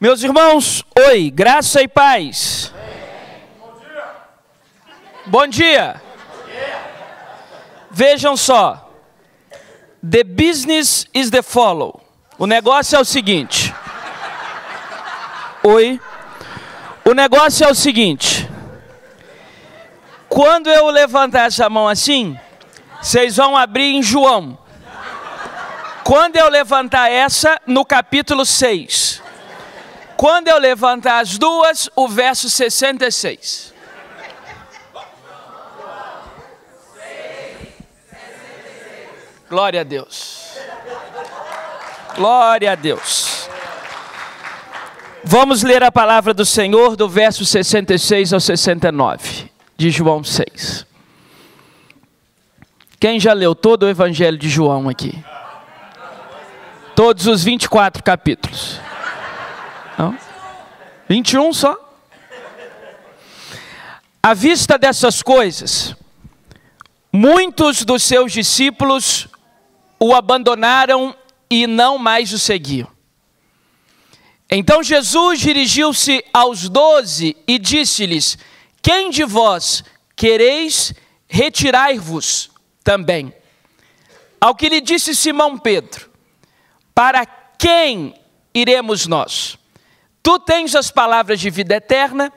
Meus irmãos, oi, graça e paz. Bom dia. Vejam só. The business is the follow. O negócio é o seguinte. Oi. O negócio é o seguinte. Quando eu levantar essa mão assim, vocês vão abrir em João. Quando eu levantar essa, no capítulo 6. Quando eu levantar as duas, o verso 66. Glória a Deus. Glória a Deus. Vamos ler a palavra do Senhor do verso 66 ao 69 de João 6. Quem já leu todo o Evangelho de João aqui? Todos os 24 capítulos. Não? 21 só? À vista dessas coisas, muitos dos seus discípulos o abandonaram e não mais o seguiam. Então Jesus dirigiu-se aos doze e disse-lhes: Quem de vós quereis retirar-vos também? Ao que lhe disse Simão Pedro: Para quem iremos nós? Tu tens as palavras de vida eterna,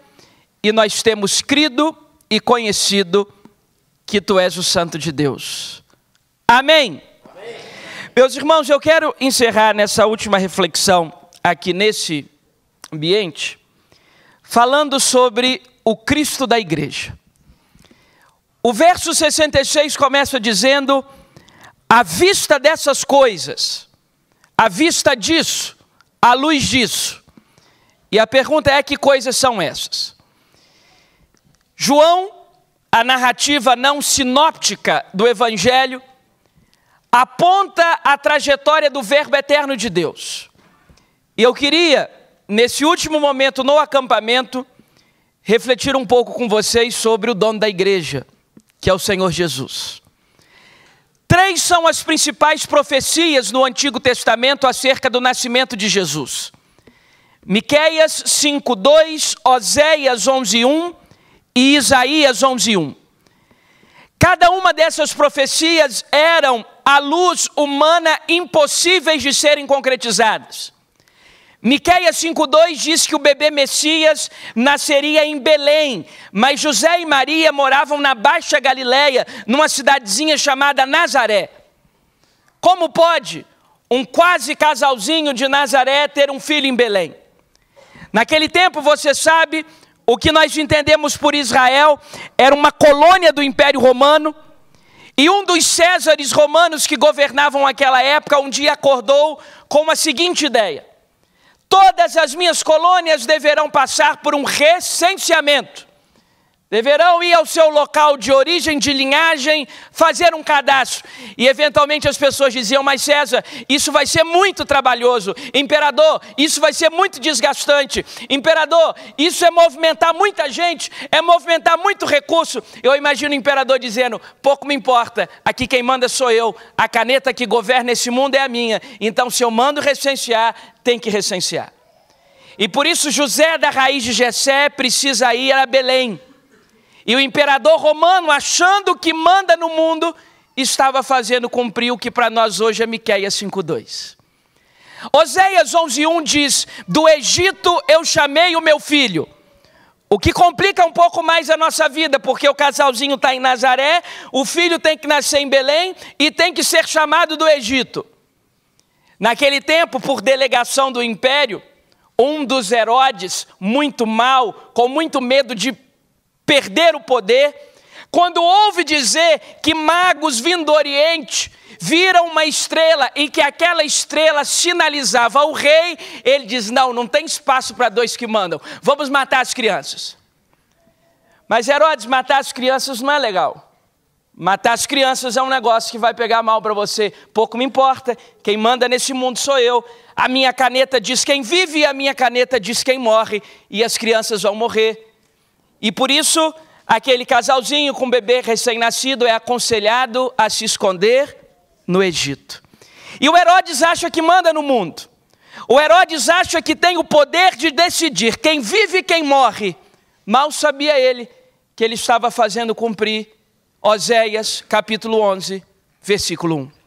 e nós temos crido e conhecido que tu és o Santo de Deus. Amém. Meus irmãos, eu quero encerrar nessa última reflexão aqui nesse ambiente, falando sobre o Cristo da igreja. O verso 66 começa dizendo: à vista dessas coisas, à vista disso, à luz disso. E a pergunta é: que coisas são essas? João, a narrativa não sinóptica do Evangelho, aponta a trajetória do Verbo eterno de Deus. E eu queria, nesse último momento no acampamento, refletir um pouco com vocês sobre o dono da igreja, que é o Senhor Jesus. Três são as principais profecias no Antigo Testamento acerca do nascimento de Jesus. Miqueias 5:2, Oséias 11:1 e Isaías 11:1. Cada uma dessas profecias eram à luz humana impossíveis de serem concretizadas. Miqueias 5:2 diz que o bebê Messias nasceria em Belém, mas José e Maria moravam na Baixa Galileia, numa cidadezinha chamada Nazaré. Como pode um quase casalzinho de Nazaré ter um filho em Belém? Naquele tempo, você sabe, o que nós entendemos por Israel era uma colônia do Império Romano e um dos Césares romanos que governavam aquela época um dia acordou com a seguinte ideia: todas as minhas colônias deverão passar por um recenseamento. Deverão ir ao seu local de origem, de linhagem, fazer um cadastro. E eventualmente as pessoas diziam: Mas César, isso vai ser muito trabalhoso. Imperador, isso vai ser muito desgastante. Imperador, isso é movimentar muita gente, é movimentar muito recurso. Eu imagino o imperador dizendo: Pouco me importa, aqui quem manda sou eu, a caneta que governa esse mundo é a minha. Então, se eu mando recensear, tem que recensear. E por isso José da raiz de Jessé precisa ir a Belém e o imperador romano, achando que manda no mundo, estava fazendo cumprir o que para nós hoje é Miqueias 5:2. Oséias 11:1 diz: "Do Egito eu chamei o meu filho". O que complica um pouco mais a nossa vida, porque o casalzinho está em Nazaré, o filho tem que nascer em Belém e tem que ser chamado do Egito. Naquele tempo, por delegação do império, um dos Herodes, muito mal, com muito medo de perder o poder, quando ouve dizer que magos vindo do Oriente viram uma estrela e que aquela estrela sinalizava o rei, ele diz: Não, não tem espaço para dois que mandam, vamos matar as crianças. Mas Herodes, matar as crianças não é legal. Matar as crianças é um negócio que vai pegar mal para você. Pouco me importa, quem manda nesse mundo sou eu. A minha caneta diz quem vive e a minha caneta diz quem morre, e as crianças vão morrer. E por isso, aquele casalzinho com bebê recém-nascido é aconselhado a se esconder no Egito. E o Herodes acha que manda no mundo. O Herodes acha que tem o poder de decidir quem vive e quem morre. Mal sabia ele que ele estava fazendo cumprir Oséias capítulo 11, versículo 1.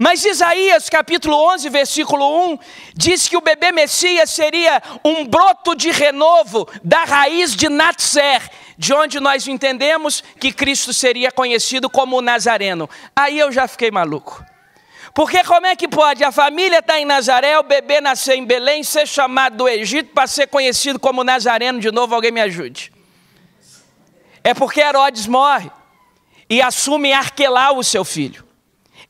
Mas Isaías capítulo 11, versículo 1, diz que o bebê Messias seria um broto de renovo da raiz de Natser, de onde nós entendemos que Cristo seria conhecido como Nazareno. Aí eu já fiquei maluco. Porque como é que pode a família estar tá em Nazaré, o bebê nascer em Belém, ser chamado do Egito para ser conhecido como Nazareno de novo? Alguém me ajude. É porque Herodes morre e assume Arquelau, o seu filho.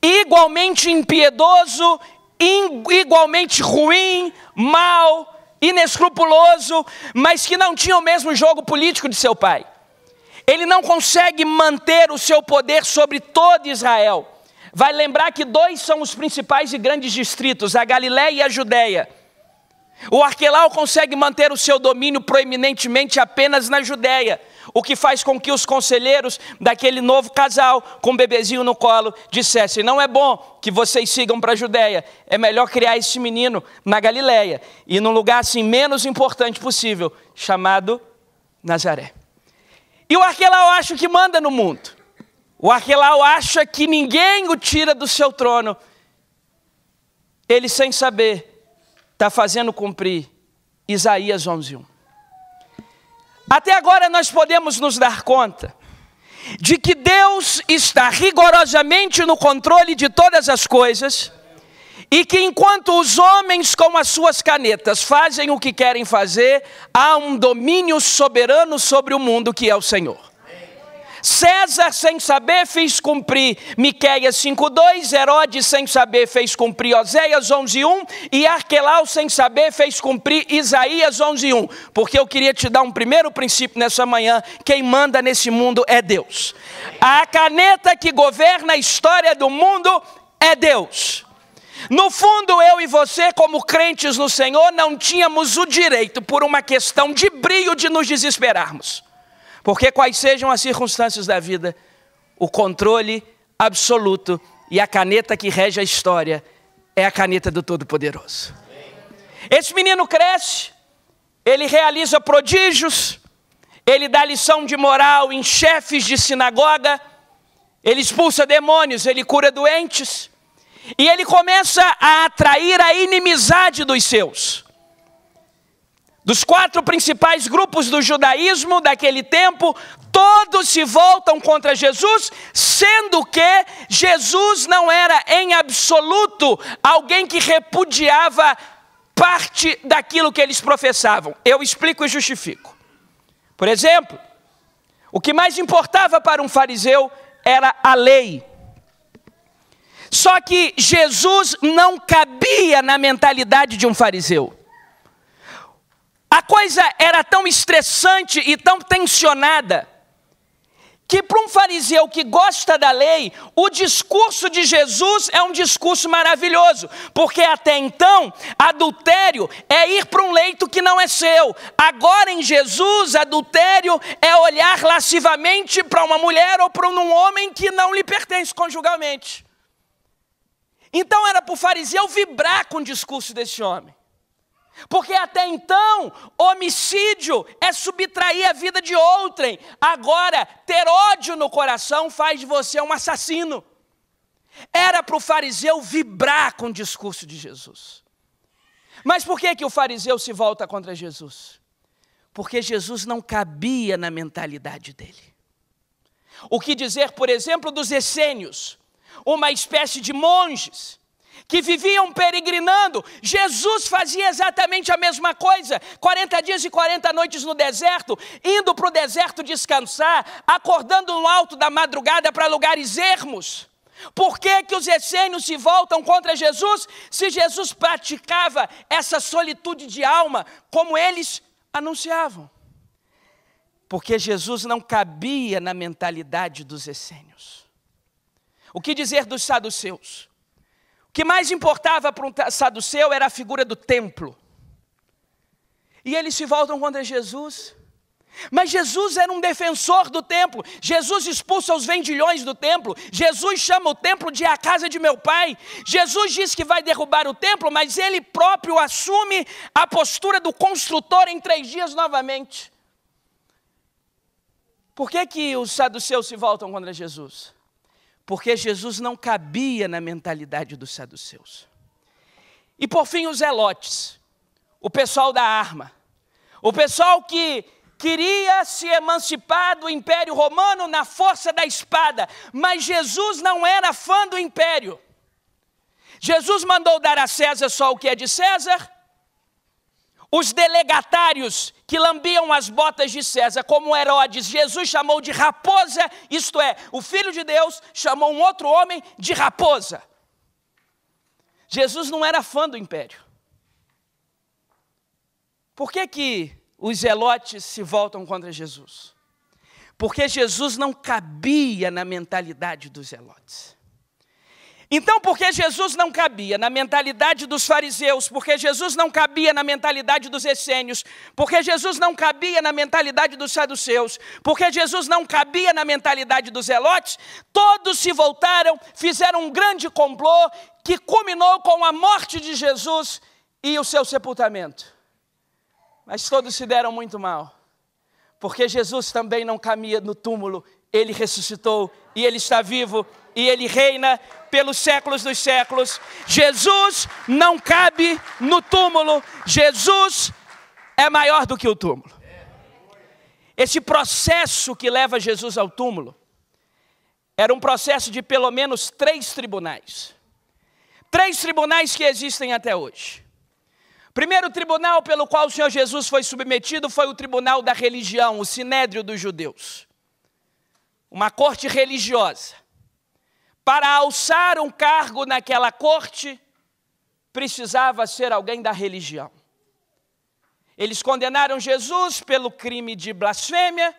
Igualmente impiedoso, igualmente ruim, mau, inescrupuloso, mas que não tinha o mesmo jogo político de seu pai. Ele não consegue manter o seu poder sobre todo Israel vai lembrar que dois são os principais e grandes distritos, a Galiléia e a Judéia. O Arquelau consegue manter o seu domínio proeminentemente apenas na Judéia, o que faz com que os conselheiros daquele novo casal, com um bebezinho no colo, dissessem: não é bom que vocês sigam para a Judéia, é melhor criar esse menino na Galiléia e num lugar assim menos importante possível, chamado Nazaré. E o Arquelau acha que manda no mundo. O Arquelau acha que ninguém o tira do seu trono. Ele, sem saber, está fazendo cumprir Isaías 11:1. Até agora nós podemos nos dar conta de que Deus está rigorosamente no controle de todas as coisas e que enquanto os homens com as suas canetas fazem o que querem fazer, há um domínio soberano sobre o mundo que é o Senhor. César, sem saber, fez cumprir Miqueias 5:2, Herodes, sem saber, fez cumprir Oséias 11:1 e Arquelau, sem saber, fez cumprir Isaías 11:1. Porque eu queria te dar um primeiro princípio nessa manhã: quem manda nesse mundo é Deus. A caneta que governa a história do mundo é Deus. No fundo, eu e você, como crentes no Senhor, não tínhamos o direito, por uma questão de brilho, de nos desesperarmos. Porque quais sejam as circunstâncias da vida, o controle absoluto e a caneta que rege a história é a caneta do Todo-Poderoso. Esse menino cresce, ele realiza prodígios, ele dá lição de moral em chefes de sinagoga, ele expulsa demônios, ele cura doentes, e ele começa a atrair a inimizade dos seus dos quatro principais grupos do judaísmo daquele tempo, todos se voltam contra Jesus, sendo que Jesus não era em absoluto alguém que repudiava parte daquilo que eles professavam. Eu explico e justifico. Por exemplo, o que mais importava para um fariseu era a lei. Só que Jesus não cabia na mentalidade de um fariseu. A coisa era tão estressante e tão tensionada que para um fariseu que gosta da lei, o discurso de Jesus é um discurso maravilhoso, porque até então, adultério é ir para um leito que não é seu. Agora em Jesus, adultério é olhar lascivamente para uma mulher ou para um homem que não lhe pertence conjugalmente. Então era para o fariseu vibrar com o discurso desse homem. Porque até então, homicídio é subtrair a vida de outrem. Agora, ter ódio no coração faz de você um assassino. Era para o fariseu vibrar com o discurso de Jesus. Mas por que, que o fariseu se volta contra Jesus? Porque Jesus não cabia na mentalidade dele. O que dizer, por exemplo, dos essênios, uma espécie de monges que viviam peregrinando. Jesus fazia exatamente a mesma coisa: 40 dias e 40 noites no deserto, indo para o deserto descansar, acordando no alto da madrugada para lugares ermos. Por que, que os essênios se voltam contra Jesus se Jesus praticava essa solitude de alma como eles anunciavam? Porque Jesus não cabia na mentalidade dos essênios. O que dizer dos saduceus? Que mais importava para um saduceu era a figura do templo. E eles se voltam contra Jesus. Mas Jesus era um defensor do templo. Jesus expulsa os vendilhões do templo. Jesus chama o templo de a casa de meu pai. Jesus diz que vai derrubar o templo, mas ele próprio assume a postura do construtor em três dias novamente. Por que, que os saduceus se voltam contra Jesus? Porque Jesus não cabia na mentalidade dos saduceus. E por fim, os zelotes, o pessoal da arma, o pessoal que queria se emancipar do Império Romano na força da espada, mas Jesus não era fã do império. Jesus mandou dar a César só o que é de César. Os delegatários que lambiam as botas de César, como Herodes, Jesus chamou de raposa, isto é, o filho de Deus chamou um outro homem de raposa. Jesus não era fã do império. Por que que os zelotes se voltam contra Jesus? Porque Jesus não cabia na mentalidade dos zelotes. Então, porque Jesus não cabia na mentalidade dos fariseus, porque Jesus não cabia na mentalidade dos essênios, porque Jesus não cabia na mentalidade dos saduceus, porque Jesus não cabia na mentalidade dos zelotes, todos se voltaram, fizeram um grande complô que culminou com a morte de Jesus e o seu sepultamento. Mas todos se deram muito mal, porque Jesus também não caminha no túmulo, ele ressuscitou e ele está vivo e ele reina pelos séculos dos séculos. Jesus não cabe no túmulo, Jesus é maior do que o túmulo. Esse processo que leva Jesus ao túmulo era um processo de pelo menos três tribunais. Três tribunais que existem até hoje. Primeiro tribunal pelo qual o Senhor Jesus foi submetido foi o tribunal da religião, o sinédrio dos judeus. Uma corte religiosa. Para alçar um cargo naquela corte, precisava ser alguém da religião. Eles condenaram Jesus pelo crime de blasfêmia,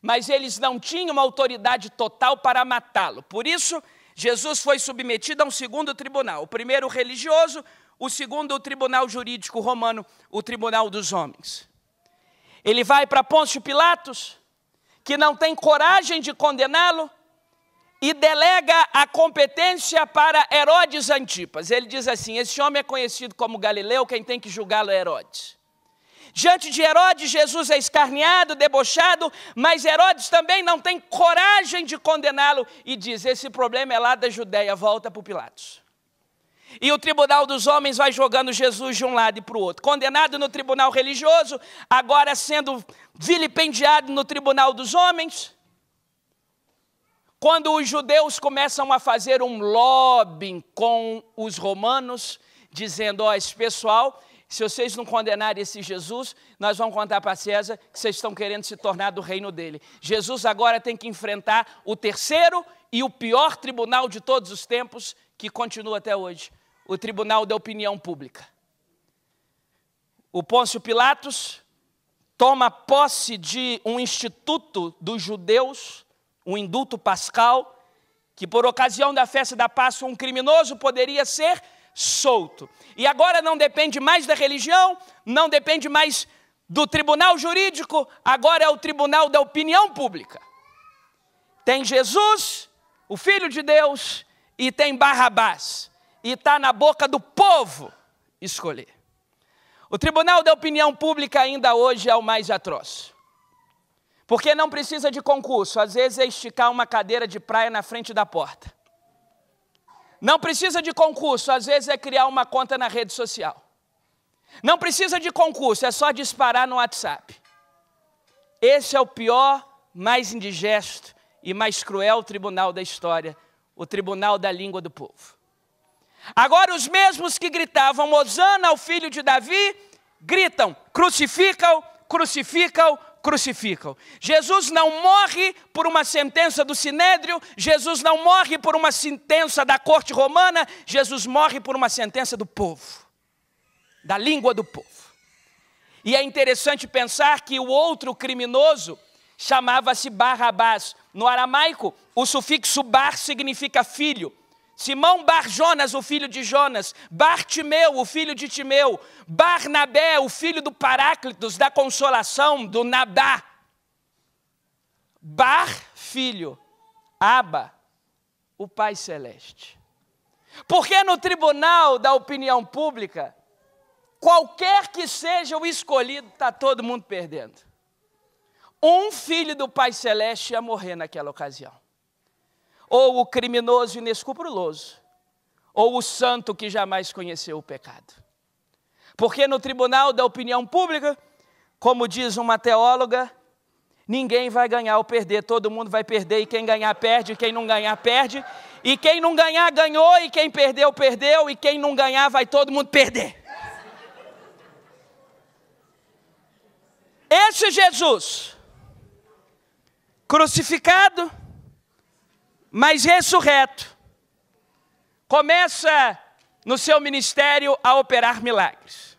mas eles não tinham autoridade total para matá-lo. Por isso, Jesus foi submetido a um segundo tribunal: o primeiro religioso, o segundo, o tribunal jurídico romano, o tribunal dos homens. Ele vai para Pôncio Pilatos, que não tem coragem de condená-lo, e delega a competência para Herodes Antipas. Ele diz assim: Esse homem é conhecido como Galileu, quem tem que julgá-lo é Herodes. Diante de Herodes, Jesus é escarneado, debochado, mas Herodes também não tem coragem de condená-lo e diz: Esse problema é lá da Judéia, volta para Pilatos. E o tribunal dos homens vai jogando Jesus de um lado e para o outro. Condenado no tribunal religioso, agora sendo vilipendiado no tribunal dos homens. Quando os judeus começam a fazer um lobbying com os romanos, dizendo: Ó, oh, esse pessoal, se vocês não condenarem esse Jesus, nós vamos contar para César que vocês estão querendo se tornar do reino dele. Jesus agora tem que enfrentar o terceiro e o pior tribunal de todos os tempos, que continua até hoje o tribunal da opinião pública. O Pôncio Pilatos toma posse de um instituto dos judeus, um indulto pascal, que por ocasião da festa da Páscoa um criminoso poderia ser solto. E agora não depende mais da religião, não depende mais do tribunal jurídico, agora é o tribunal da opinião pública. Tem Jesus, o Filho de Deus, e tem Barrabás e está na boca do povo escolher. O tribunal da opinião pública ainda hoje é o mais atroz. Porque não precisa de concurso, às vezes é esticar uma cadeira de praia na frente da porta. Não precisa de concurso, às vezes é criar uma conta na rede social. Não precisa de concurso, é só disparar no WhatsApp. Esse é o pior, mais indigesto e mais cruel tribunal da história, o tribunal da língua do povo. Agora, os mesmos que gritavam Osana ao filho de Davi, gritam: crucificam, crucificam, crucificam. Jesus não morre por uma sentença do sinédrio, Jesus não morre por uma sentença da corte romana, Jesus morre por uma sentença do povo, da língua do povo. E é interessante pensar que o outro criminoso chamava-se Barrabás. No aramaico, o sufixo bar significa filho. Simão Bar Jonas, o filho de Jonas, Bartimeu, o filho de Timeu, Barnabé, o filho do Paráclitos, da consolação, do Nabá. Bar, filho, Aba, o Pai Celeste. Porque no tribunal da opinião pública, qualquer que seja o escolhido, está todo mundo perdendo. Um filho do Pai Celeste ia morrer naquela ocasião. Ou o criminoso inescrupuloso, ou o santo que jamais conheceu o pecado. Porque no tribunal da opinião pública, como diz uma teóloga, ninguém vai ganhar ou perder, todo mundo vai perder, e quem ganhar perde, e quem não ganhar perde, e quem não ganhar ganhou, e quem perdeu perdeu, e quem não ganhar vai todo mundo perder. Esse Jesus, crucificado, mas ressurreto, começa no seu ministério a operar milagres.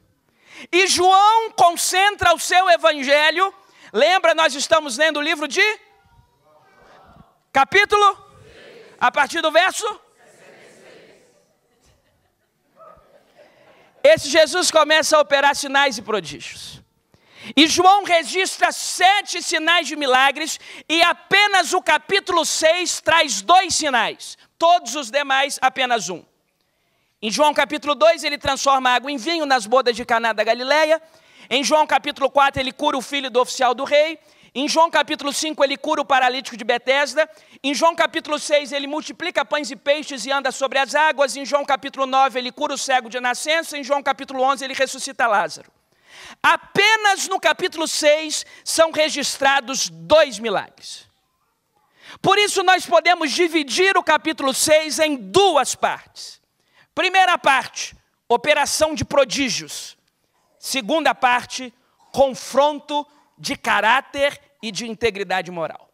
E João concentra o seu evangelho, lembra, nós estamos lendo o livro de capítulo, a partir do verso. Esse Jesus começa a operar sinais e prodígios. E João registra sete sinais de milagres, e apenas o capítulo 6 traz dois sinais, todos os demais apenas um. Em João capítulo 2, ele transforma água em vinho nas bodas de Caná da Galileia. Em João capítulo 4, ele cura o filho do oficial do rei. Em João capítulo 5, ele cura o paralítico de Betesda. Em João capítulo 6, ele multiplica pães e peixes e anda sobre as águas. Em João capítulo 9, ele cura o cego de nascença. Em João capítulo 11, ele ressuscita Lázaro. Apenas no capítulo 6 são registrados dois milagres. Por isso, nós podemos dividir o capítulo 6 em duas partes. Primeira parte, operação de prodígios. Segunda parte, confronto de caráter e de integridade moral.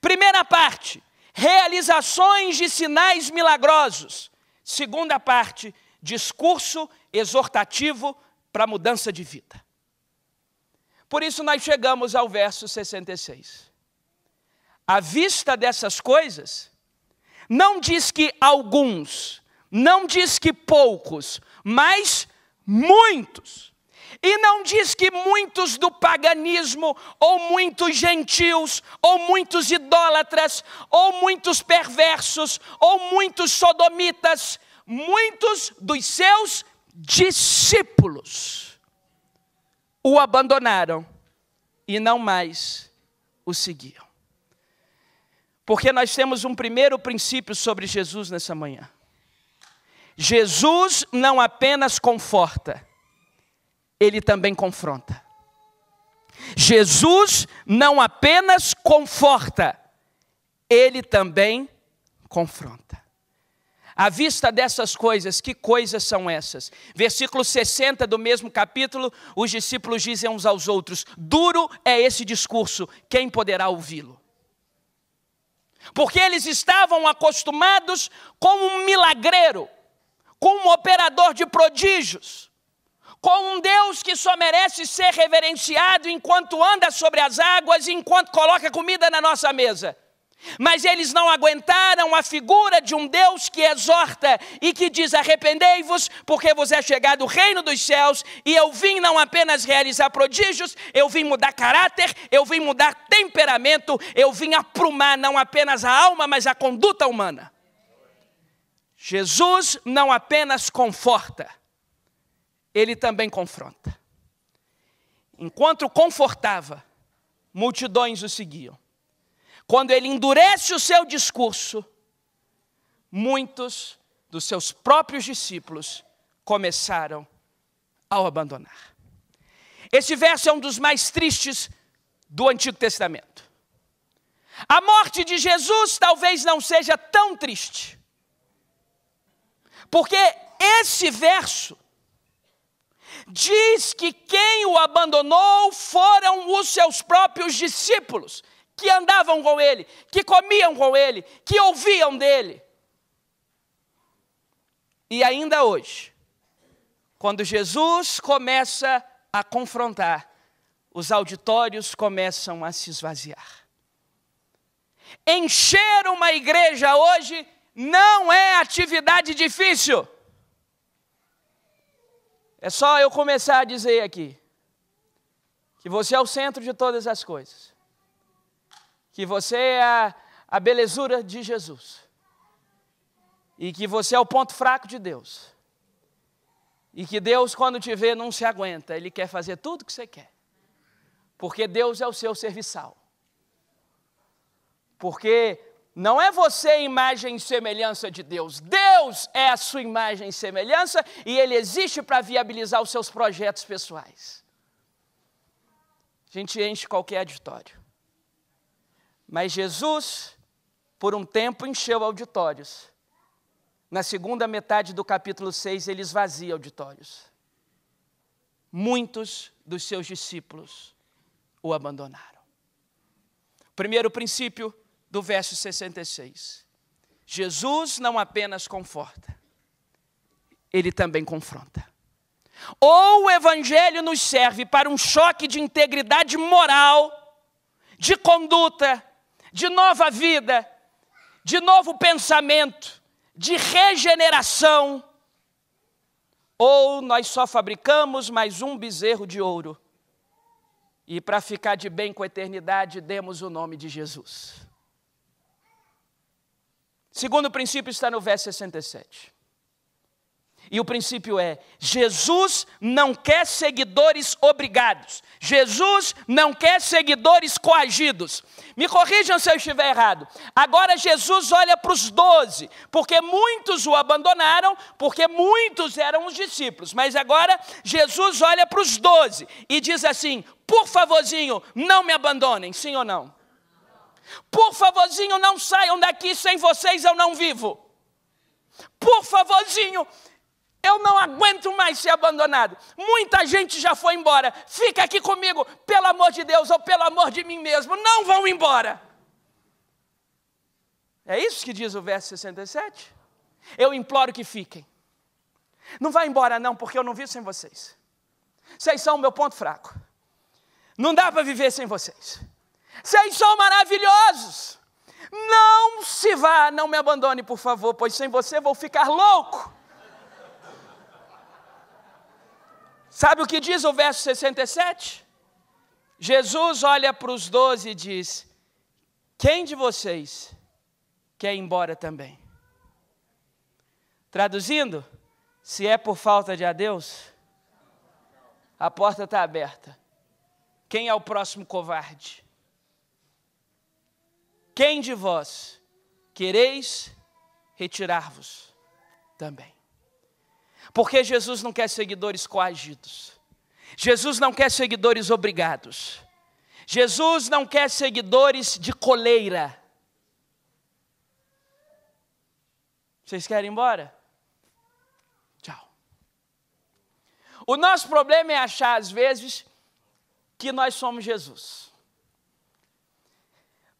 Primeira parte, realizações de sinais milagrosos. Segunda parte, discurso exortativo para mudança de vida. Por isso nós chegamos ao verso 66. À vista dessas coisas, não diz que alguns, não diz que poucos, mas muitos. E não diz que muitos do paganismo, ou muitos gentios, ou muitos idólatras, ou muitos perversos, ou muitos sodomitas, muitos dos seus discípulos o abandonaram e não mais o seguiam. Porque nós temos um primeiro princípio sobre Jesus nessa manhã. Jesus não apenas conforta, ele também confronta. Jesus não apenas conforta, ele também confronta. À vista dessas coisas, que coisas são essas? Versículo 60 do mesmo capítulo, os discípulos dizem uns aos outros: Duro é esse discurso, quem poderá ouvi-lo? Porque eles estavam acostumados com um milagreiro, com um operador de prodígios, com um Deus que só merece ser reverenciado enquanto anda sobre as águas e enquanto coloca comida na nossa mesa. Mas eles não aguentaram a figura de um Deus que exorta e que diz: arrependei-vos, porque vos é chegado o reino dos céus, e eu vim não apenas realizar prodígios, eu vim mudar caráter, eu vim mudar temperamento, eu vim aprumar não apenas a alma, mas a conduta humana. Jesus não apenas conforta, ele também confronta. Enquanto confortava, multidões o seguiam quando ele endurece o seu discurso, muitos dos seus próprios discípulos começaram a o abandonar. Esse verso é um dos mais tristes do Antigo Testamento. A morte de Jesus talvez não seja tão triste, porque esse verso diz que quem o abandonou foram os seus próprios discípulos que andavam com ele, que comiam com ele, que ouviam dele. E ainda hoje, quando Jesus começa a confrontar, os auditórios começam a se esvaziar. Encher uma igreja hoje não é atividade difícil. É só eu começar a dizer aqui que você é o centro de todas as coisas que você é a, belezura de Jesus e que você é o ponto fraco de Deus. E que Deus, quando te vê, não se aguenta, Ele quer fazer tudo o que você quer. Porque Deus é o seu serviçal. Porque não é você imagem e semelhança de Deus, Deus é a sua imagem e semelhança e Ele existe para viabilizar os seus projetos pessoais. A gente enche qualquer auditório. Mas Jesus, por um tempo, encheu auditórios. Na segunda metade do capítulo 6, ele esvazia auditórios. Muitos dos seus discípulos o abandonaram. Primeiro princípio do verso 66. Jesus não apenas conforta, ele também confronta. Ou o Evangelho nos serve para um choque de integridade moral, de conduta, de nova vida, de novo pensamento, de regeneração, ou nós só fabricamos mais um bezerro de ouro e para ficar de bem com a eternidade demos o nome de Jesus. Segundo princípio está no verso 67. E o princípio é: Jesus não quer seguidores obrigados, Jesus não quer seguidores coagidos. Me corrijam se eu estiver errado. Agora Jesus olha para os doze, porque muitos o abandonaram, porque muitos eram os discípulos. Mas agora Jesus olha para os doze e diz assim: por favorzinho, não me abandonem, sim ou não? Por favorzinho, não saiam daqui, sem vocês eu não vivo. Por favorzinho, eu não aguento mais ser abandonado. Muita gente já foi embora. Fica aqui comigo, pelo amor de Deus ou pelo amor de mim mesmo. Não vão embora. É isso que diz o verso 67? Eu imploro que fiquem. Não vá embora, não, porque eu não vivo sem vocês. Vocês são o meu ponto fraco. Não dá para viver sem vocês. Vocês são maravilhosos. Não se vá, não me abandone, por favor, pois sem você vou ficar louco. Sabe o que diz o verso 67? Jesus olha para os doze e diz: Quem de vocês quer ir embora também? Traduzindo, se é por falta de adeus, a porta está aberta. Quem é o próximo covarde? Quem de vós quereis retirar-vos também? Porque Jesus não quer seguidores coagidos. Jesus não quer seguidores obrigados. Jesus não quer seguidores de coleira. Vocês querem ir embora? Tchau. O nosso problema é achar, às vezes, que nós somos Jesus.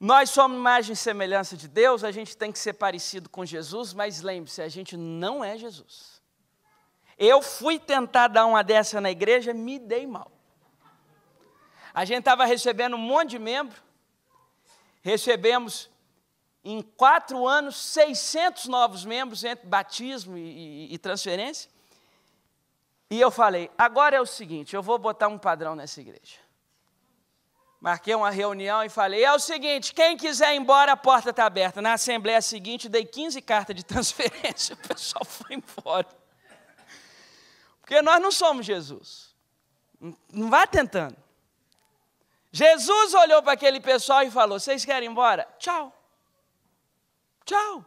Nós somos imagem e semelhança de Deus, a gente tem que ser parecido com Jesus, mas lembre-se, a gente não é Jesus. Eu fui tentar dar uma dessa na igreja, me dei mal. A gente estava recebendo um monte de membro, recebemos em quatro anos 600 novos membros entre batismo e, e, e transferência. E eu falei: agora é o seguinte, eu vou botar um padrão nessa igreja. Marquei uma reunião e falei: é o seguinte, quem quiser ir embora, a porta está aberta. Na assembleia seguinte, dei 15 cartas de transferência, o pessoal foi embora. Porque nós não somos Jesus. Não vá tentando. Jesus olhou para aquele pessoal e falou: Vocês querem ir embora? Tchau. Tchau.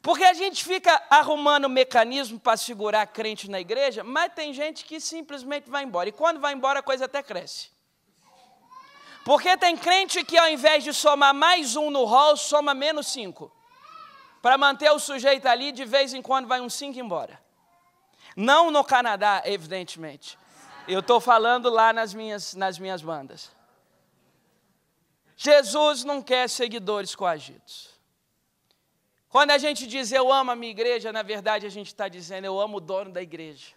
Porque a gente fica arrumando mecanismo para segurar crente na igreja, mas tem gente que simplesmente vai embora. E quando vai embora, a coisa até cresce. Porque tem crente que ao invés de somar mais um no hall, soma menos cinco. Para manter o sujeito ali, de vez em quando vai uns cinco embora. Não no Canadá, evidentemente. Eu estou falando lá nas minhas, nas minhas bandas. Jesus não quer seguidores coagidos. Quando a gente diz eu amo a minha igreja, na verdade a gente está dizendo eu amo o dono da igreja.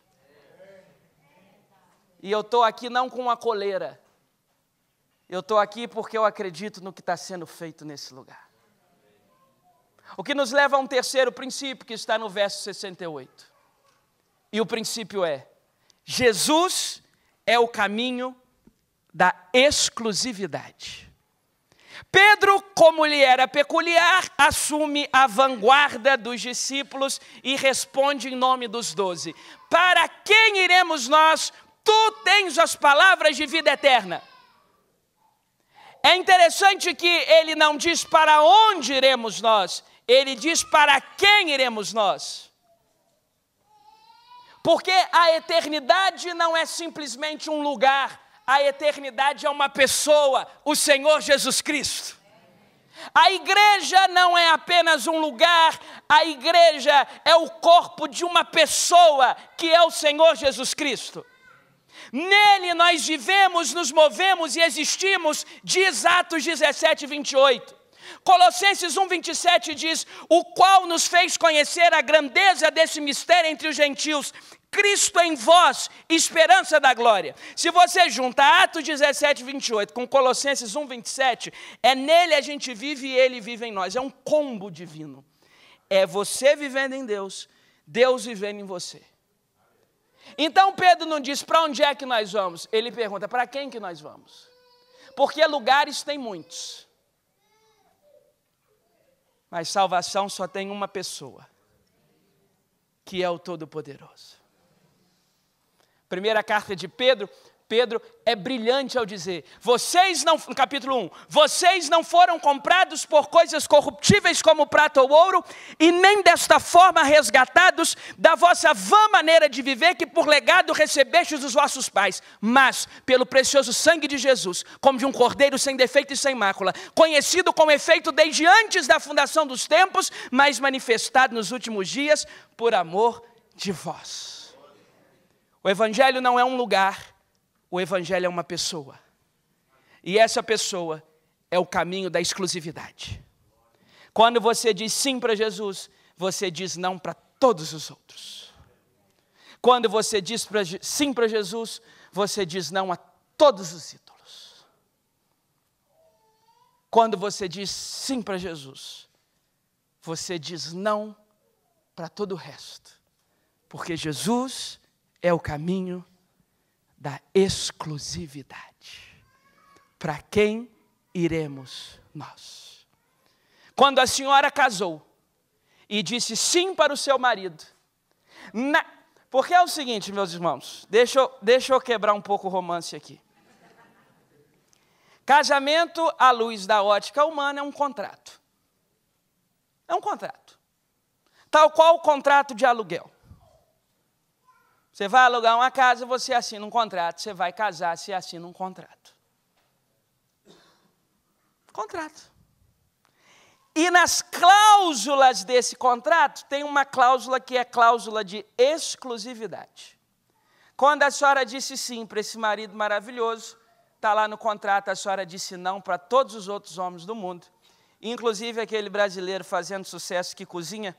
E eu estou aqui não com uma coleira. Eu estou aqui porque eu acredito no que está sendo feito nesse lugar. O que nos leva a um terceiro princípio que está no verso 68. E o princípio é: Jesus é o caminho da exclusividade. Pedro, como lhe era peculiar, assume a vanguarda dos discípulos e responde em nome dos doze: Para quem iremos nós? Tu tens as palavras de vida eterna. É interessante que ele não diz para onde iremos nós, ele diz para quem iremos nós. Porque a eternidade não é simplesmente um lugar, a eternidade é uma pessoa, o Senhor Jesus Cristo. A igreja não é apenas um lugar, a igreja é o corpo de uma pessoa, que é o Senhor Jesus Cristo. Nele nós vivemos, nos movemos e existimos, diz Atos 17, 28. Colossenses 1, 27 diz: O qual nos fez conhecer a grandeza desse mistério entre os gentios, Cristo em vós, esperança da glória. Se você junta Atos 17, 28 com Colossenses 1, 27, é nele a gente vive e ele vive em nós. É um combo divino. É você vivendo em Deus, Deus vivendo em você. Então Pedro não diz para onde é que nós vamos, ele pergunta para quem que nós vamos. Porque lugares tem muitos. Mas salvação só tem uma pessoa, que é o Todo-Poderoso. Primeira carta de Pedro, Pedro é brilhante ao dizer: vocês não, no capítulo 1, vocês não foram comprados por coisas corruptíveis como prata ou ouro, e nem desta forma resgatados da vossa vã maneira de viver que por legado recebestes dos vossos pais, mas pelo precioso sangue de Jesus, como de um cordeiro sem defeito e sem mácula, conhecido com efeito desde antes da fundação dos tempos, mas manifestado nos últimos dias por amor de vós. O Evangelho não é um lugar, o Evangelho é uma pessoa. E essa pessoa é o caminho da exclusividade. Quando você diz sim para Jesus, você diz não para todos os outros. Quando você diz pra, sim para Jesus, você diz não a todos os ídolos. Quando você diz sim para Jesus, você diz não para todo o resto. Porque Jesus é o caminho da exclusividade. Para quem iremos nós? Quando a senhora casou e disse sim para o seu marido, na... porque é o seguinte, meus irmãos, deixa eu, deixa eu quebrar um pouco o romance aqui. Casamento à luz da ótica humana é um contrato. É um contrato. Tal qual o contrato de aluguel. Você vai alugar uma casa, você assina um contrato. Você vai casar, você assina um contrato. Contrato. E nas cláusulas desse contrato, tem uma cláusula que é cláusula de exclusividade. Quando a senhora disse sim para esse marido maravilhoso, está lá no contrato, a senhora disse não para todos os outros homens do mundo, inclusive aquele brasileiro fazendo sucesso que cozinha,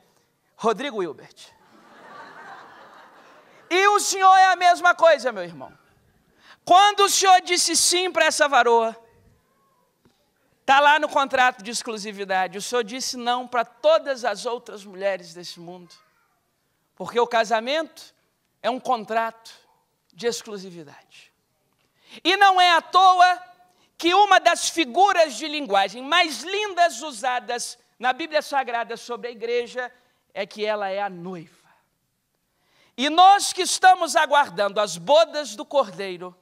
Rodrigo Hilbert. E o Senhor é a mesma coisa, meu irmão. Quando o Senhor disse sim para essa varoa, está lá no contrato de exclusividade, o Senhor disse não para todas as outras mulheres desse mundo. Porque o casamento é um contrato de exclusividade. E não é à toa que uma das figuras de linguagem mais lindas usadas na Bíblia Sagrada sobre a igreja é que ela é a noiva. E nós que estamos aguardando as bodas do Cordeiro,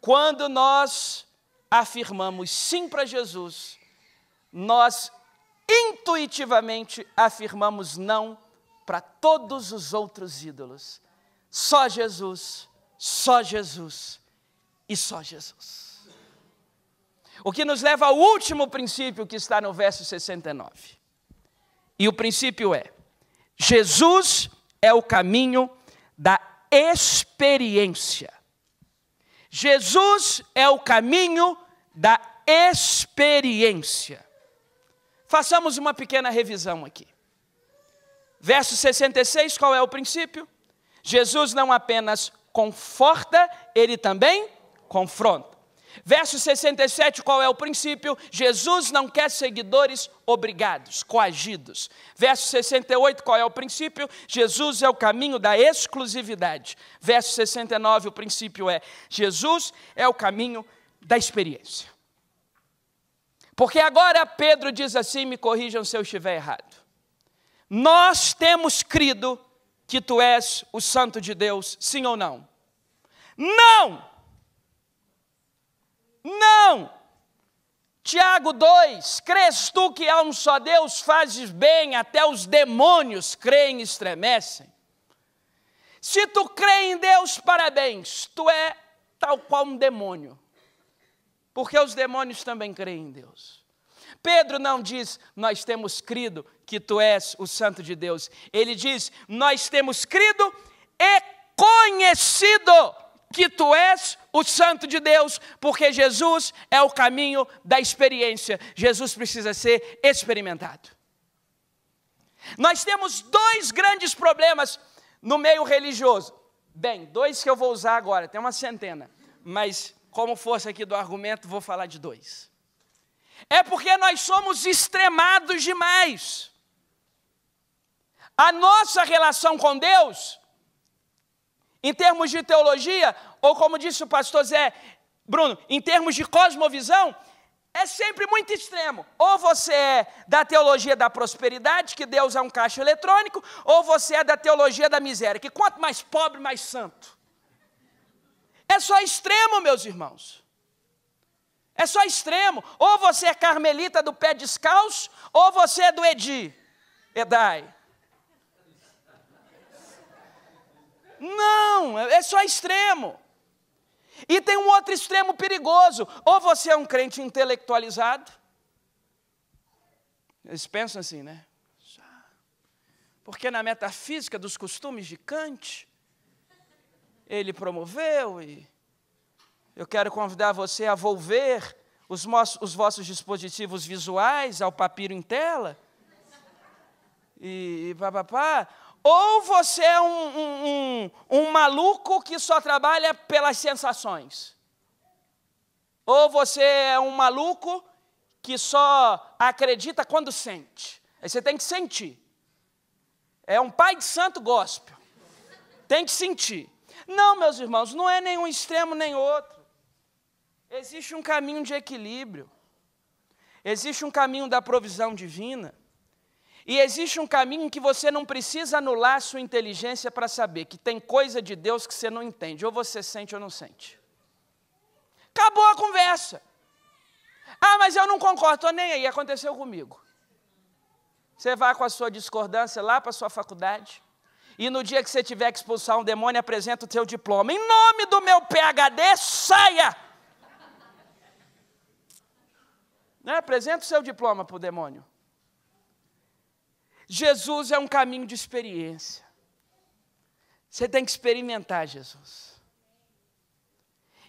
quando nós afirmamos sim para Jesus, nós intuitivamente afirmamos não para todos os outros ídolos. Só Jesus, só Jesus e só Jesus. O que nos leva ao último princípio que está no verso 69. E o princípio é: Jesus é o caminho da experiência. Jesus é o caminho da experiência. Façamos uma pequena revisão aqui. Verso 66, qual é o princípio? Jesus não apenas conforta, ele também confronta. Verso 67, qual é o princípio? Jesus não quer seguidores obrigados, coagidos. Verso 68, qual é o princípio? Jesus é o caminho da exclusividade. Verso 69, o princípio é: Jesus é o caminho da experiência. Porque agora Pedro diz assim: me corrijam se eu estiver errado. Nós temos crido que tu és o Santo de Deus, sim ou não? Não! Não! Tiago 2: Crês tu que há um só Deus, fazes bem, até os demônios creem e estremecem. Se tu crê em Deus, parabéns, tu é tal qual um demônio, porque os demônios também creem em Deus. Pedro não diz, nós temos crido que tu és o Santo de Deus. Ele diz, nós temos crido e conhecido que tu és o Santo de Deus, porque Jesus é o caminho da experiência. Jesus precisa ser experimentado. Nós temos dois grandes problemas no meio religioso. Bem, dois que eu vou usar agora, tem uma centena, mas como força aqui do argumento, vou falar de dois. É porque nós somos extremados demais. A nossa relação com Deus em termos de teologia, ou como disse o pastor Zé Bruno, em termos de cosmovisão, é sempre muito extremo. Ou você é da teologia da prosperidade, que Deus é um caixa eletrônico, ou você é da teologia da miséria, que quanto mais pobre, mais santo. É só extremo, meus irmãos. É só extremo. Ou você é carmelita do pé descalço, ou você é do Edi, Edai. Não, é só extremo. E tem um outro extremo perigoso. Ou você é um crente intelectualizado. Eles pensam assim, né? Porque na metafísica dos costumes de Kant, ele promoveu e eu quero convidar você a volver os, os vossos dispositivos visuais ao papiro em tela. E, e papapá. Ou você é um, um, um, um maluco que só trabalha pelas sensações. Ou você é um maluco que só acredita quando sente. Aí você tem que sentir. É um pai de santo gospel. Tem que sentir. Não, meus irmãos, não é nenhum extremo nem outro. Existe um caminho de equilíbrio. Existe um caminho da provisão divina. E existe um caminho em que você não precisa anular sua inteligência para saber que tem coisa de Deus que você não entende, ou você sente ou não sente. Acabou a conversa. Ah, mas eu não concordo, estou nem aí, aconteceu comigo. Você vai com a sua discordância lá para a sua faculdade, e no dia que você tiver que expulsar um demônio, apresenta o seu diploma. Em nome do meu PHD, saia! Né? Apresenta o seu diploma para o demônio. Jesus é um caminho de experiência. Você tem que experimentar Jesus.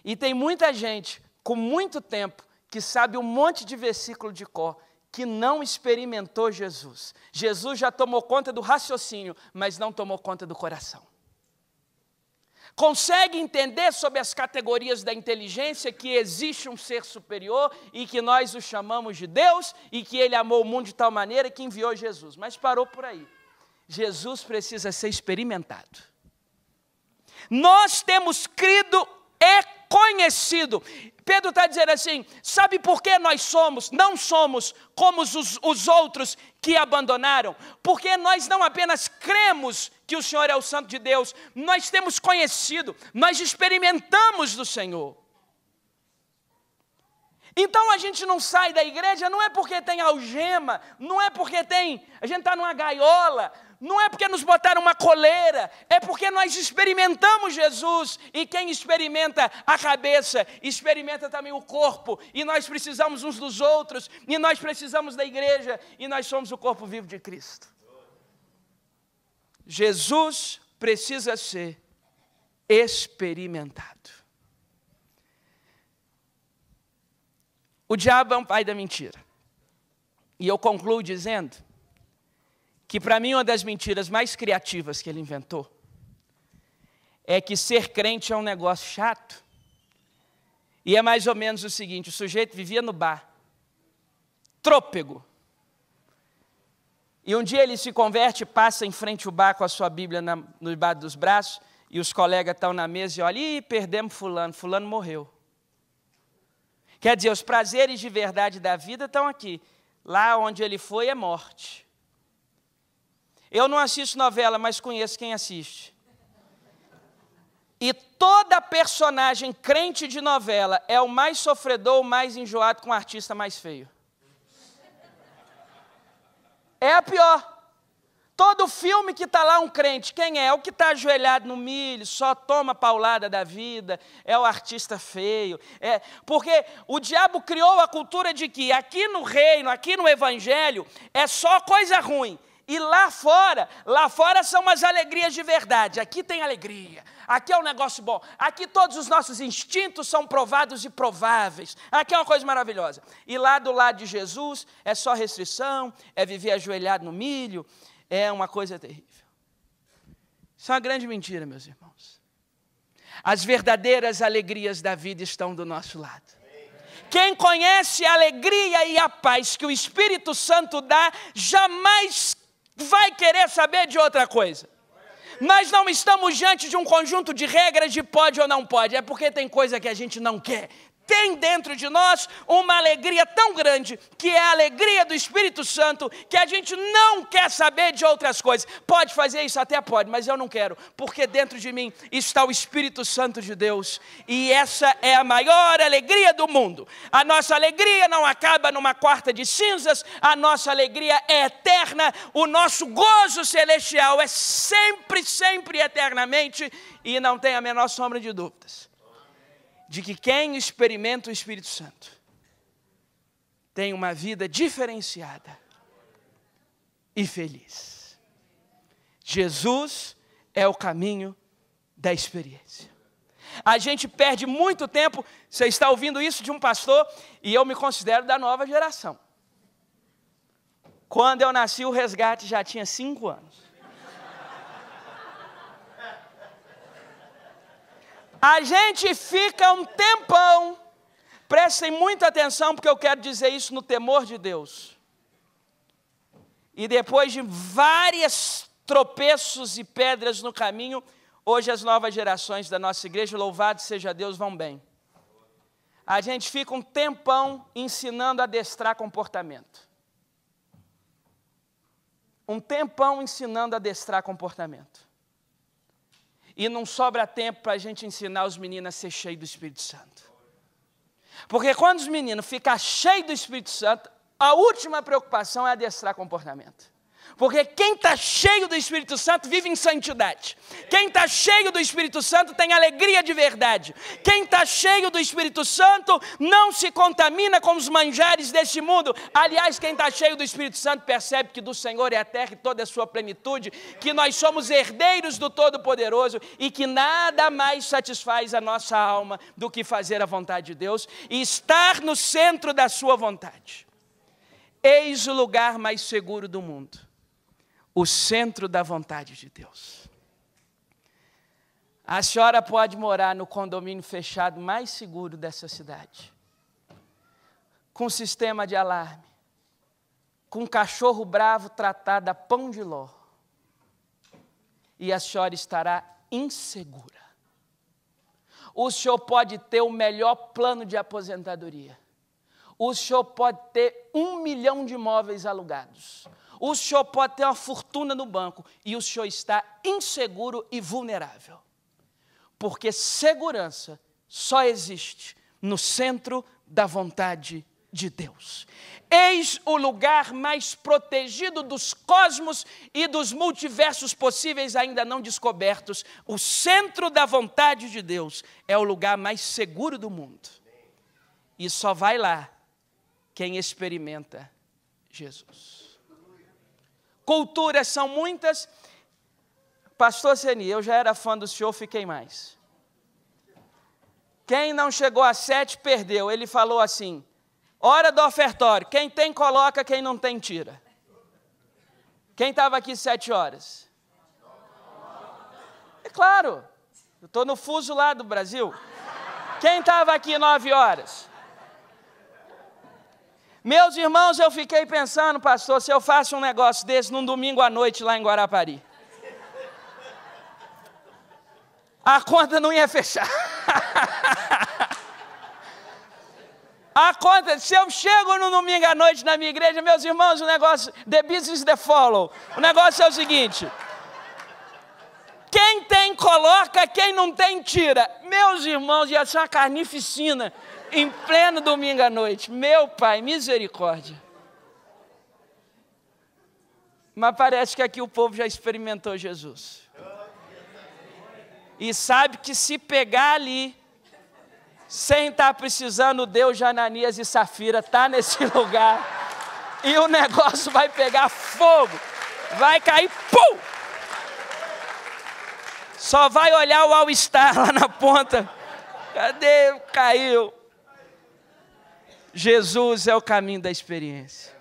E tem muita gente com muito tempo que sabe um monte de versículo de cor que não experimentou Jesus. Jesus já tomou conta do raciocínio, mas não tomou conta do coração consegue entender sobre as categorias da inteligência que existe um ser superior e que nós o chamamos de Deus e que ele amou o mundo de tal maneira que enviou Jesus. Mas parou por aí. Jesus precisa ser experimentado. Nós temos crido e conhecido. Pedro está dizendo assim: sabe por que nós somos, não somos como os, os outros que abandonaram? Porque nós não apenas cremos que o Senhor é o Santo de Deus, nós temos conhecido, nós experimentamos do Senhor. Então a gente não sai da igreja, não é porque tem algema, não é porque tem, a gente está numa gaiola, não é porque nos botaram uma coleira, é porque nós experimentamos Jesus, e quem experimenta a cabeça, experimenta também o corpo, e nós precisamos uns dos outros, e nós precisamos da igreja, e nós somos o corpo vivo de Cristo. Jesus precisa ser experimentado. O diabo é um pai da mentira. E eu concluo dizendo que, para mim, uma das mentiras mais criativas que ele inventou é que ser crente é um negócio chato. E é mais ou menos o seguinte: o sujeito vivia no bar, trôpego, e um dia ele se converte, passa em frente ao bar com a sua Bíblia na, no bar dos braços, e os colegas estão na mesa e olham, ih, perdemos fulano, fulano morreu. Quer dizer, os prazeres de verdade da vida estão aqui. Lá onde ele foi é morte. Eu não assisto novela, mas conheço quem assiste. E toda personagem crente de novela é o mais sofredor, o mais enjoado com o artista mais feio. É a pior. Todo filme que está lá um crente, quem é? É o que está ajoelhado no milho, só toma paulada da vida, é o artista feio. É, porque o diabo criou a cultura de que aqui no reino, aqui no evangelho, é só coisa ruim. E lá fora, lá fora são as alegrias de verdade. Aqui tem alegria, aqui é um negócio bom, aqui todos os nossos instintos são provados e prováveis. Aqui é uma coisa maravilhosa. E lá do lado de Jesus é só restrição, é viver ajoelhado no milho, é uma coisa terrível. Isso é uma grande mentira, meus irmãos. As verdadeiras alegrias da vida estão do nosso lado. Quem conhece a alegria e a paz que o Espírito Santo dá, jamais vai querer saber de outra coisa. Nós não estamos diante de um conjunto de regras de pode ou não pode, é porque tem coisa que a gente não quer, tem dentro de nós uma alegria tão grande, que é a alegria do Espírito Santo, que a gente não quer saber de outras coisas. Pode fazer isso? Até pode, mas eu não quero, porque dentro de mim está o Espírito Santo de Deus, e essa é a maior alegria do mundo. A nossa alegria não acaba numa quarta de cinzas, a nossa alegria é eterna, o nosso gozo celestial é sempre, sempre eternamente, e não tem a menor sombra de dúvidas de que quem experimenta o Espírito Santo tem uma vida diferenciada e feliz. Jesus é o caminho da experiência. A gente perde muito tempo, você está ouvindo isso de um pastor, e eu me considero da nova geração. Quando eu nasci, o resgate já tinha cinco anos. A gente fica um tempão, prestem muita atenção, porque eu quero dizer isso no temor de Deus. E depois de várias tropeços e pedras no caminho, hoje as novas gerações da nossa igreja, louvado seja Deus, vão bem. A gente fica um tempão ensinando a adestrar comportamento. Um tempão ensinando a adestrar comportamento e não sobra tempo para a gente ensinar os meninos a ser cheios do Espírito Santo. Porque quando os meninos ficam cheios do Espírito Santo, a última preocupação é adestrar comportamento. Porque quem está cheio do Espírito Santo vive em santidade. Quem está cheio do Espírito Santo tem alegria de verdade. Quem está cheio do Espírito Santo não se contamina com os manjares deste mundo. Aliás, quem está cheio do Espírito Santo percebe que do Senhor é a terra e toda a sua plenitude, que nós somos herdeiros do Todo-Poderoso e que nada mais satisfaz a nossa alma do que fazer a vontade de Deus e estar no centro da sua vontade. Eis o lugar mais seguro do mundo o centro da vontade de Deus. A senhora pode morar no condomínio fechado mais seguro dessa cidade, com sistema de alarme, com cachorro bravo tratado a pão de ló, e a senhora estará insegura. O senhor pode ter o melhor plano de aposentadoria. O senhor pode ter um milhão de imóveis alugados o senhor pode ter uma fortuna no banco e o senhor está inseguro e vulnerável. Porque segurança só existe no centro da vontade de Deus. Eis o lugar mais protegido dos cosmos e dos multiversos possíveis ainda não descobertos. O centro da vontade de Deus é o lugar mais seguro do mundo. E só vai lá quem experimenta Jesus. Culturas são muitas. Pastor Seni, eu já era fã do senhor, fiquei mais. Quem não chegou a sete, perdeu. Ele falou assim: hora do ofertório. Quem tem, coloca, quem não tem, tira. Quem estava aqui sete horas? É claro, eu estou no fuso lá do Brasil. Quem estava aqui nove horas? Meus irmãos, eu fiquei pensando, pastor, se eu faço um negócio desse num domingo à noite lá em Guarapari. A conta não ia fechar. Acontece, se eu chego no domingo à noite na minha igreja, meus irmãos, o negócio, the business the follow. O negócio é o seguinte: quem tem, coloca, quem não tem, tira. Meus irmãos, ia ser uma carnificina em pleno domingo à noite. Meu pai, misericórdia. Mas parece que aqui o povo já experimentou Jesus. E sabe que se pegar ali, sem estar precisando, Deus de Ananias e Safira está nesse lugar. E o negócio vai pegar fogo. Vai cair, pum! Só vai olhar o All-Star lá na ponta. Cadê? Caiu. Jesus é o caminho da experiência.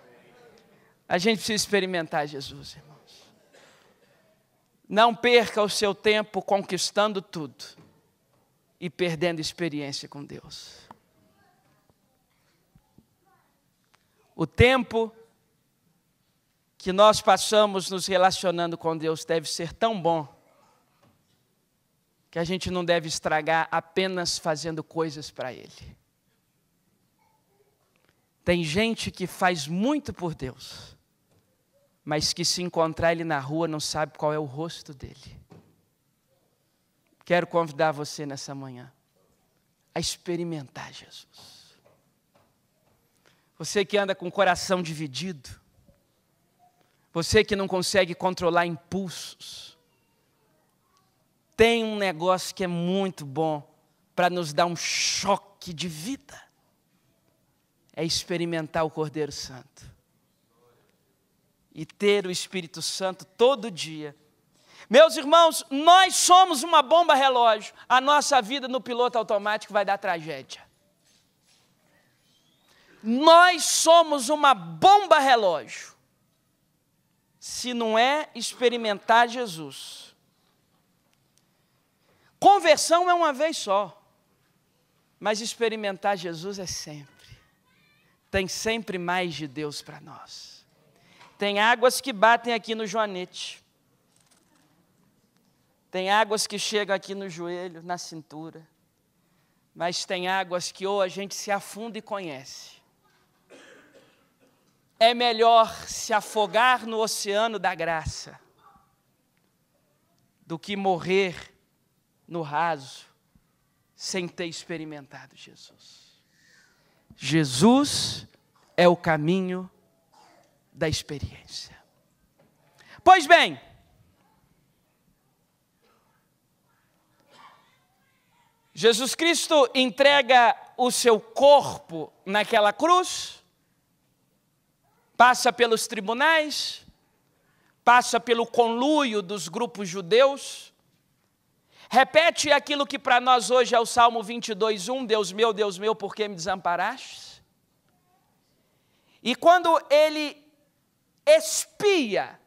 A gente precisa experimentar Jesus, irmãos. Não perca o seu tempo conquistando tudo e perdendo experiência com Deus. O tempo que nós passamos nos relacionando com Deus deve ser tão bom que a gente não deve estragar apenas fazendo coisas para Ele. Tem gente que faz muito por Deus, mas que se encontrar Ele na rua não sabe qual é o rosto dele. Quero convidar você nessa manhã a experimentar Jesus. Você que anda com o coração dividido, você que não consegue controlar impulsos, tem um negócio que é muito bom para nos dar um choque de vida. É experimentar o Cordeiro Santo. E ter o Espírito Santo todo dia. Meus irmãos, nós somos uma bomba relógio. A nossa vida no piloto automático vai dar tragédia. Nós somos uma bomba relógio. Se não é experimentar Jesus Conversão é uma vez só, mas experimentar Jesus é sempre. Tem sempre mais de Deus para nós. Tem águas que batem aqui no joanete. Tem águas que chegam aqui no joelho, na cintura. Mas tem águas que ou a gente se afunda e conhece. É melhor se afogar no oceano da graça do que morrer no raso, sem ter experimentado Jesus. Jesus é o caminho da experiência. Pois bem, Jesus Cristo entrega o seu corpo naquela cruz, passa pelos tribunais, passa pelo conluio dos grupos judeus, Repete aquilo que para nós hoje é o Salmo 22, 1, Deus meu, Deus meu, por que me desamparaste? E quando ele expia,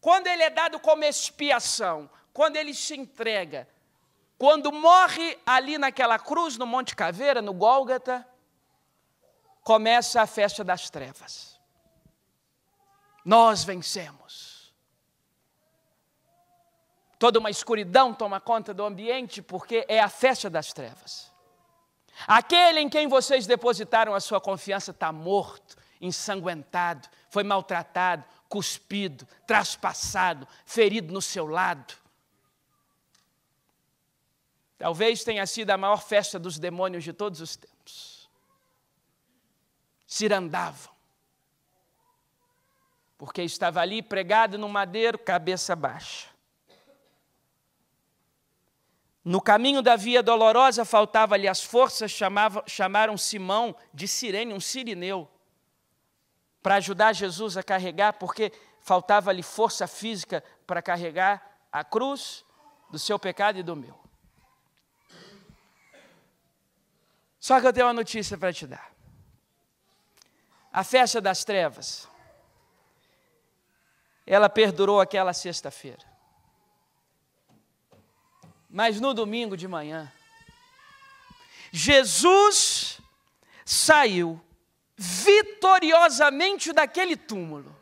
quando ele é dado como expiação, quando ele se entrega, quando morre ali naquela cruz no Monte Caveira, no Gólgata, começa a festa das trevas. Nós vencemos toda uma escuridão toma conta do ambiente, porque é a festa das trevas. Aquele em quem vocês depositaram a sua confiança está morto, ensanguentado, foi maltratado, cuspido, traspassado, ferido no seu lado. Talvez tenha sido a maior festa dos demônios de todos os tempos. Cirandavam, porque estava ali pregado no madeiro, cabeça baixa. No caminho da via dolorosa faltava-lhe as forças, chamava, chamaram Simão de Sirene, um sirineu, para ajudar Jesus a carregar, porque faltava-lhe força física para carregar a cruz do seu pecado e do meu. Só que eu tenho uma notícia para te dar. A festa das trevas, ela perdurou aquela sexta-feira. Mas no domingo de manhã, Jesus saiu vitoriosamente daquele túmulo,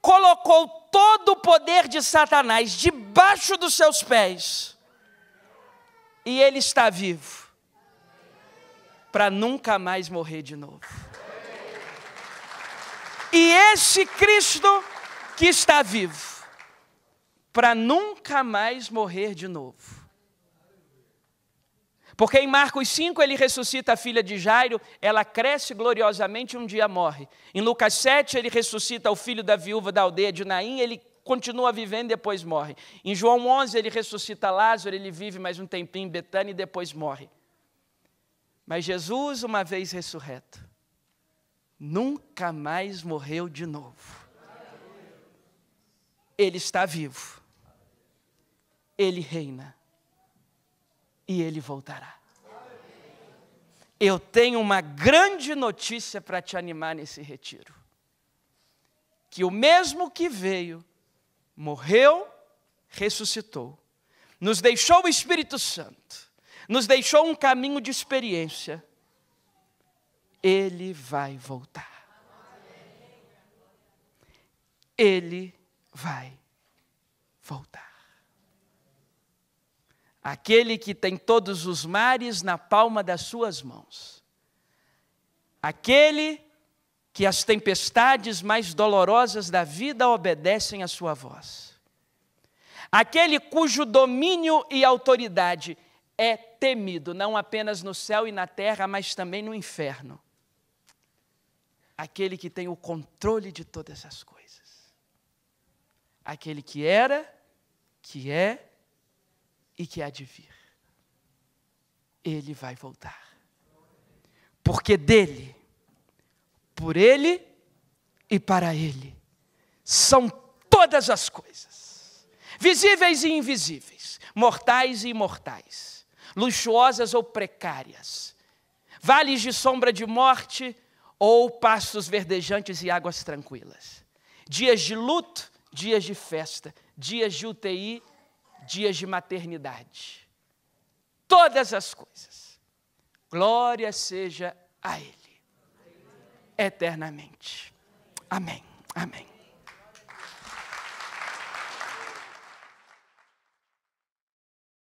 colocou todo o poder de Satanás debaixo dos seus pés, e ele está vivo. para nunca mais morrer de novo. E esse Cristo que está vivo, para nunca mais morrer de novo. Porque em Marcos 5 ele ressuscita a filha de Jairo, ela cresce gloriosamente e um dia morre. Em Lucas 7 ele ressuscita o filho da viúva da aldeia de Naim, ele continua vivendo e depois morre. Em João 11 ele ressuscita Lázaro, ele vive mais um tempinho em Betânia e depois morre. Mas Jesus, uma vez ressurreto, nunca mais morreu de novo. Ele está vivo. Ele reina e ele voltará. Eu tenho uma grande notícia para te animar nesse retiro. Que o mesmo que veio, morreu, ressuscitou, nos deixou o Espírito Santo, nos deixou um caminho de experiência, ele vai voltar. Ele vai voltar aquele que tem todos os mares na palma das suas mãos, aquele que as tempestades mais dolorosas da vida obedecem à sua voz, aquele cujo domínio e autoridade é temido, não apenas no céu e na terra, mas também no inferno. Aquele que tem o controle de todas as coisas. Aquele que era, que é e que há de vir. Ele vai voltar. Porque dele, por ele e para ele são todas as coisas, visíveis e invisíveis, mortais e imortais, luxuosas ou precárias, vales de sombra de morte ou pastos verdejantes e águas tranquilas, dias de luto, dias de festa, dias de UTI dias de maternidade. Todas as coisas. Glória seja a Ele. Eternamente. Amém. Amém.